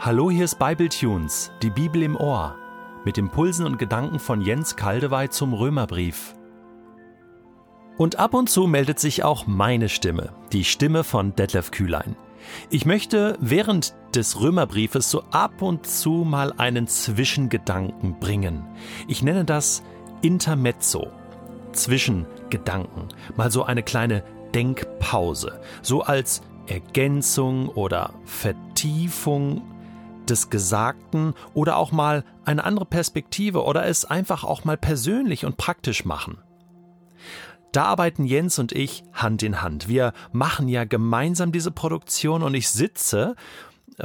Hallo, hier ist Bibletunes, die Bibel im Ohr, mit Impulsen und Gedanken von Jens Kaldewey zum Römerbrief. Und ab und zu meldet sich auch meine Stimme, die Stimme von Detlef Kühlein. Ich möchte während des Römerbriefes so ab und zu mal einen Zwischengedanken bringen. Ich nenne das Intermezzo. Zwischengedanken. Mal so eine kleine Denkpause. So als Ergänzung oder Vertiefung des Gesagten oder auch mal eine andere Perspektive oder es einfach auch mal persönlich und praktisch machen. Da arbeiten Jens und ich Hand in Hand. Wir machen ja gemeinsam diese Produktion und ich sitze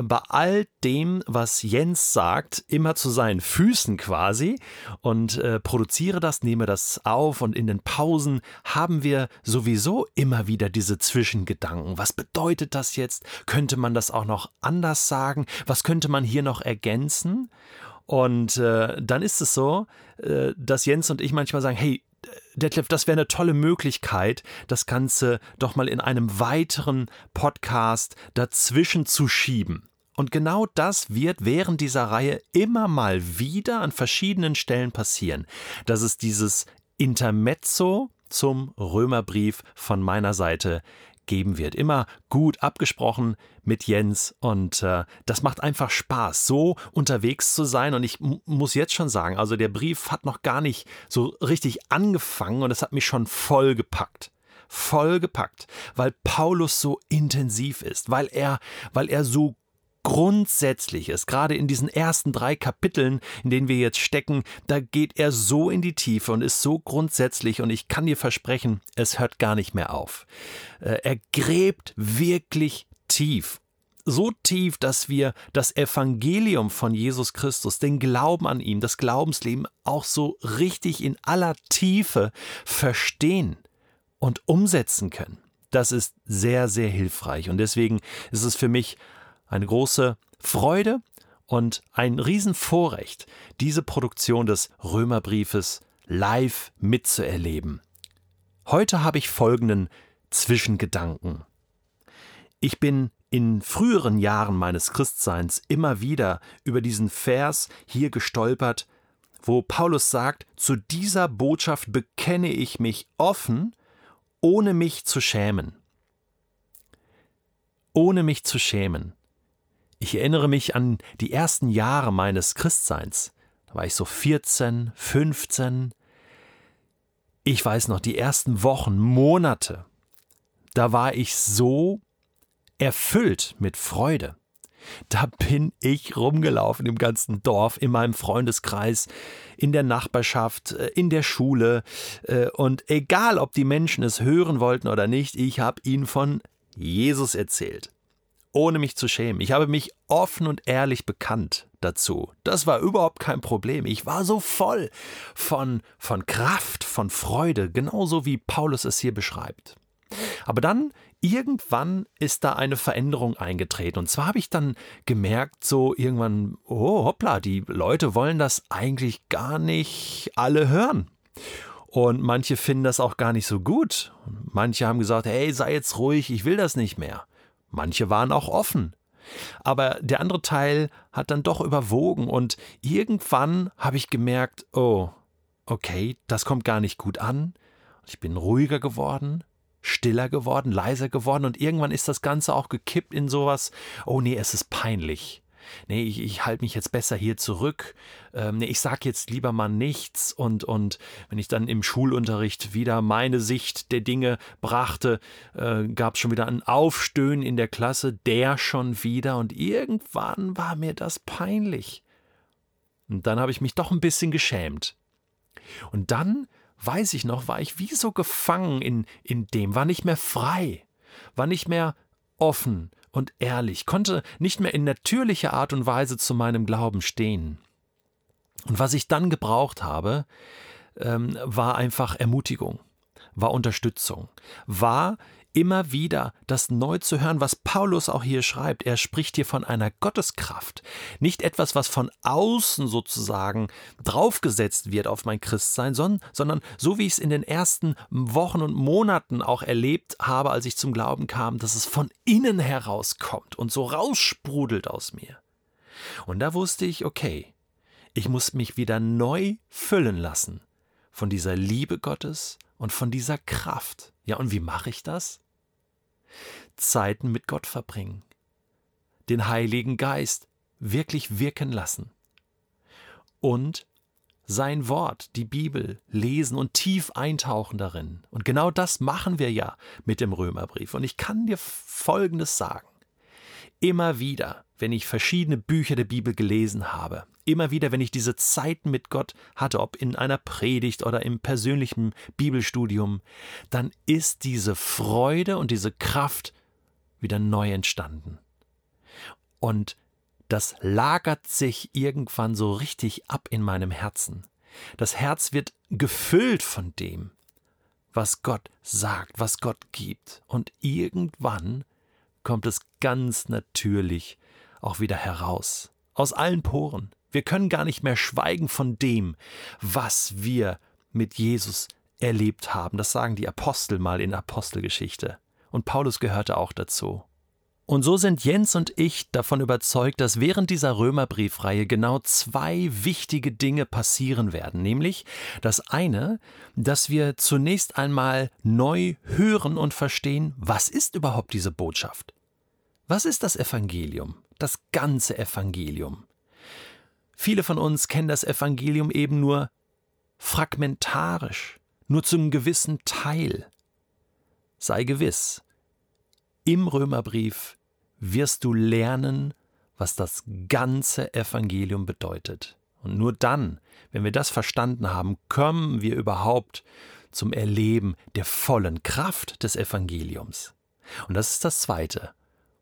bei all dem, was Jens sagt, immer zu seinen Füßen quasi und äh, produziere das, nehme das auf und in den Pausen haben wir sowieso immer wieder diese Zwischengedanken. Was bedeutet das jetzt? Könnte man das auch noch anders sagen? Was könnte man hier noch ergänzen? Und äh, dann ist es so, äh, dass Jens und ich manchmal sagen, hey, Detlef, das wäre eine tolle Möglichkeit, das Ganze doch mal in einem weiteren Podcast dazwischen zu schieben. Und genau das wird während dieser Reihe immer mal wieder an verschiedenen Stellen passieren, dass es dieses Intermezzo zum Römerbrief von meiner Seite geben wird. Immer gut abgesprochen mit Jens und äh, das macht einfach Spaß, so unterwegs zu sein. Und ich muss jetzt schon sagen, also der Brief hat noch gar nicht so richtig angefangen und es hat mich schon voll gepackt voll gepackt, weil Paulus so intensiv ist, weil er, weil er so Grundsätzliches, gerade in diesen ersten drei Kapiteln, in denen wir jetzt stecken, da geht er so in die Tiefe und ist so grundsätzlich und ich kann dir versprechen, es hört gar nicht mehr auf. Äh, er gräbt wirklich tief so tief, dass wir das Evangelium von Jesus Christus, den Glauben an ihn, das Glaubensleben auch so richtig in aller Tiefe verstehen und umsetzen können. Das ist sehr, sehr hilfreich und deswegen ist es für mich eine große Freude und ein Riesenvorrecht, diese Produktion des Römerbriefes live mitzuerleben. Heute habe ich folgenden Zwischengedanken. Ich bin in früheren Jahren meines Christseins immer wieder über diesen Vers hier gestolpert, wo Paulus sagt, zu dieser Botschaft bekenne ich mich offen, ohne mich zu schämen. Ohne mich zu schämen. Ich erinnere mich an die ersten Jahre meines Christseins. Da war ich so 14, 15. Ich weiß noch, die ersten Wochen, Monate, da war ich so erfüllt mit Freude. Da bin ich rumgelaufen im ganzen Dorf, in meinem Freundeskreis, in der Nachbarschaft, äh, in der Schule. Äh, und egal, ob die Menschen es hören wollten oder nicht, ich habe ihnen von Jesus erzählt ohne mich zu schämen. Ich habe mich offen und ehrlich bekannt dazu. Das war überhaupt kein Problem. Ich war so voll von, von Kraft, von Freude, genauso wie Paulus es hier beschreibt. Aber dann irgendwann ist da eine Veränderung eingetreten. Und zwar habe ich dann gemerkt, so irgendwann, oh hoppla, die Leute wollen das eigentlich gar nicht alle hören. Und manche finden das auch gar nicht so gut. Manche haben gesagt, hey, sei jetzt ruhig, ich will das nicht mehr. Manche waren auch offen. Aber der andere Teil hat dann doch überwogen und irgendwann habe ich gemerkt, oh, okay, das kommt gar nicht gut an. Ich bin ruhiger geworden, stiller geworden, leiser geworden und irgendwann ist das Ganze auch gekippt in sowas, oh nee, es ist peinlich nee, ich, ich halte mich jetzt besser hier zurück, ähm, nee, ich sag jetzt lieber mal nichts und, und wenn ich dann im Schulunterricht wieder meine Sicht der Dinge brachte, äh, gab es schon wieder ein Aufstöhnen in der Klasse, der schon wieder und irgendwann war mir das peinlich. Und dann habe ich mich doch ein bisschen geschämt. Und dann, weiß ich noch, war ich wie so gefangen in, in dem, war nicht mehr frei, war nicht mehr offen, und ehrlich, konnte nicht mehr in natürlicher Art und Weise zu meinem Glauben stehen. Und was ich dann gebraucht habe, ähm, war einfach Ermutigung, war Unterstützung, war immer wieder das neu zu hören, was Paulus auch hier schreibt. Er spricht hier von einer Gotteskraft. Nicht etwas, was von außen sozusagen draufgesetzt wird auf mein Christsein, sondern, so wie ich es in den ersten Wochen und Monaten auch erlebt habe, als ich zum Glauben kam, dass es von innen herauskommt und so raussprudelt aus mir. Und da wusste ich, okay, ich muss mich wieder neu füllen lassen von dieser Liebe Gottes und von dieser Kraft. Ja, und wie mache ich das? Zeiten mit Gott verbringen, den Heiligen Geist wirklich wirken lassen und sein Wort, die Bibel, lesen und tief eintauchen darin. Und genau das machen wir ja mit dem Römerbrief. Und ich kann dir Folgendes sagen. Immer wieder, wenn ich verschiedene Bücher der Bibel gelesen habe, immer wieder, wenn ich diese Zeiten mit Gott hatte, ob in einer Predigt oder im persönlichen Bibelstudium, dann ist diese Freude und diese Kraft wieder neu entstanden. Und das lagert sich irgendwann so richtig ab in meinem Herzen. Das Herz wird gefüllt von dem, was Gott sagt, was Gott gibt. Und irgendwann kommt es ganz natürlich auch wieder heraus. Aus allen Poren. Wir können gar nicht mehr schweigen von dem, was wir mit Jesus erlebt haben. Das sagen die Apostel mal in Apostelgeschichte. Und Paulus gehörte auch dazu. Und so sind Jens und ich davon überzeugt, dass während dieser Römerbriefreihe genau zwei wichtige Dinge passieren werden. Nämlich das eine, dass wir zunächst einmal neu hören und verstehen, was ist überhaupt diese Botschaft? Was ist das Evangelium? Das ganze Evangelium. Viele von uns kennen das Evangelium eben nur fragmentarisch, nur zum gewissen Teil. Sei gewiss, im Römerbrief wirst du lernen, was das ganze Evangelium bedeutet. Und nur dann, wenn wir das verstanden haben, kommen wir überhaupt zum Erleben der vollen Kraft des Evangeliums. Und das ist das Zweite,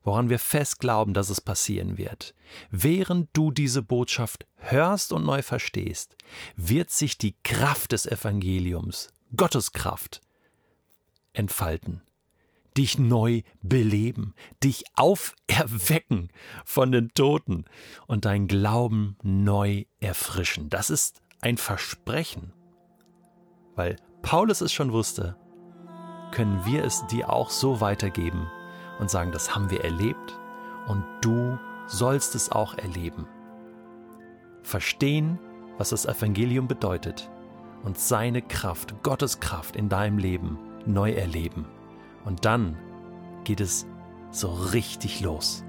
woran wir fest glauben, dass es passieren wird. Während du diese Botschaft hörst und neu verstehst, wird sich die Kraft des Evangeliums, Gottes Kraft, entfalten dich neu beleben, dich auferwecken von den Toten und dein Glauben neu erfrischen. Das ist ein Versprechen. Weil Paulus es schon wusste, können wir es dir auch so weitergeben und sagen, das haben wir erlebt und du sollst es auch erleben. Verstehen, was das Evangelium bedeutet und seine Kraft, Gottes Kraft in deinem Leben neu erleben. Und dann geht es so richtig los.